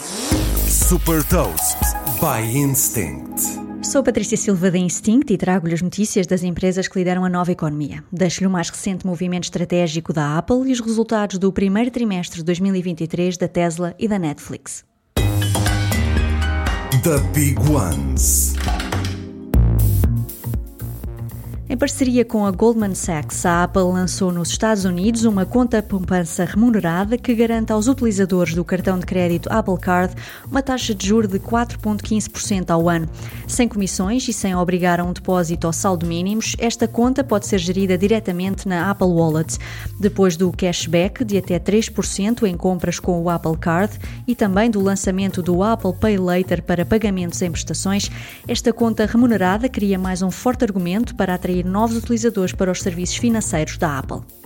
Super Toast by Instinct. Sou Patrícia Silva da Instinct e trago-lhe as notícias das empresas que lideram a nova economia. Deixo-lhe o mais recente movimento estratégico da Apple e os resultados do primeiro trimestre de 2023 da Tesla e da Netflix. The Big Ones. Em parceria com a Goldman Sachs, a Apple lançou nos Estados Unidos uma conta poupança remunerada que garante aos utilizadores do cartão de crédito Apple Card uma taxa de juros de 4,15% ao ano. Sem comissões e sem obrigar a um depósito ou saldo mínimos, esta conta pode ser gerida diretamente na Apple Wallet. Depois do cashback de até 3% em compras com o Apple Card e também do lançamento do Apple Pay Later para pagamentos em prestações, esta conta remunerada cria mais um forte argumento para atrair novos utilizadores para os serviços financeiros da Apple.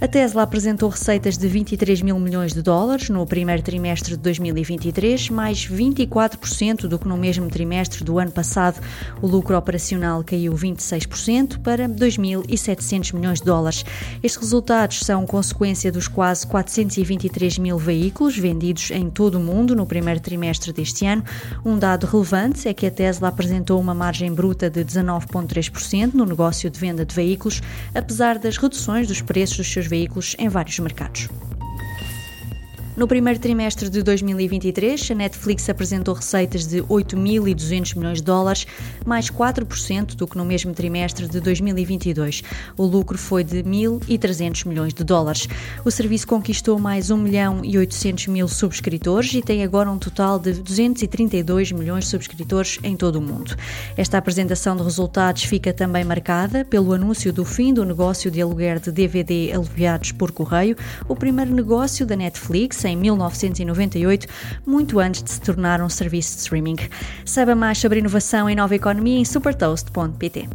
A Tesla apresentou receitas de 23 mil milhões de dólares no primeiro trimestre de 2023, mais 24% do que no mesmo trimestre do ano passado. O lucro operacional caiu 26% para 2.700 milhões de dólares. Estes resultados são consequência dos quase 423 mil veículos vendidos em todo o mundo no primeiro trimestre deste ano. Um dado relevante é que a Tesla apresentou uma margem bruta de 19,3% no negócio de venda de veículos, apesar das reduções dos preços dos seus veículos em vários mercados. No primeiro trimestre de 2023, a Netflix apresentou receitas de 8.200 milhões de dólares, mais 4% do que no mesmo trimestre de 2022. O lucro foi de 1.300 milhões de dólares. O serviço conquistou mais 1 milhão e 800 mil subscritores e tem agora um total de 232 milhões de subscritores em todo o mundo. Esta apresentação de resultados fica também marcada pelo anúncio do fim do negócio de aluguer de DVD aliviados por correio, o primeiro negócio da Netflix em 1998, muito antes de se tornar um serviço de streaming. Saiba mais sobre inovação e nova economia em supertoast.pt.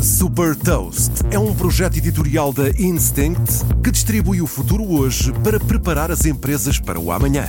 Super Toast é um projeto editorial da Instinct que distribui o futuro hoje para preparar as empresas para o amanhã.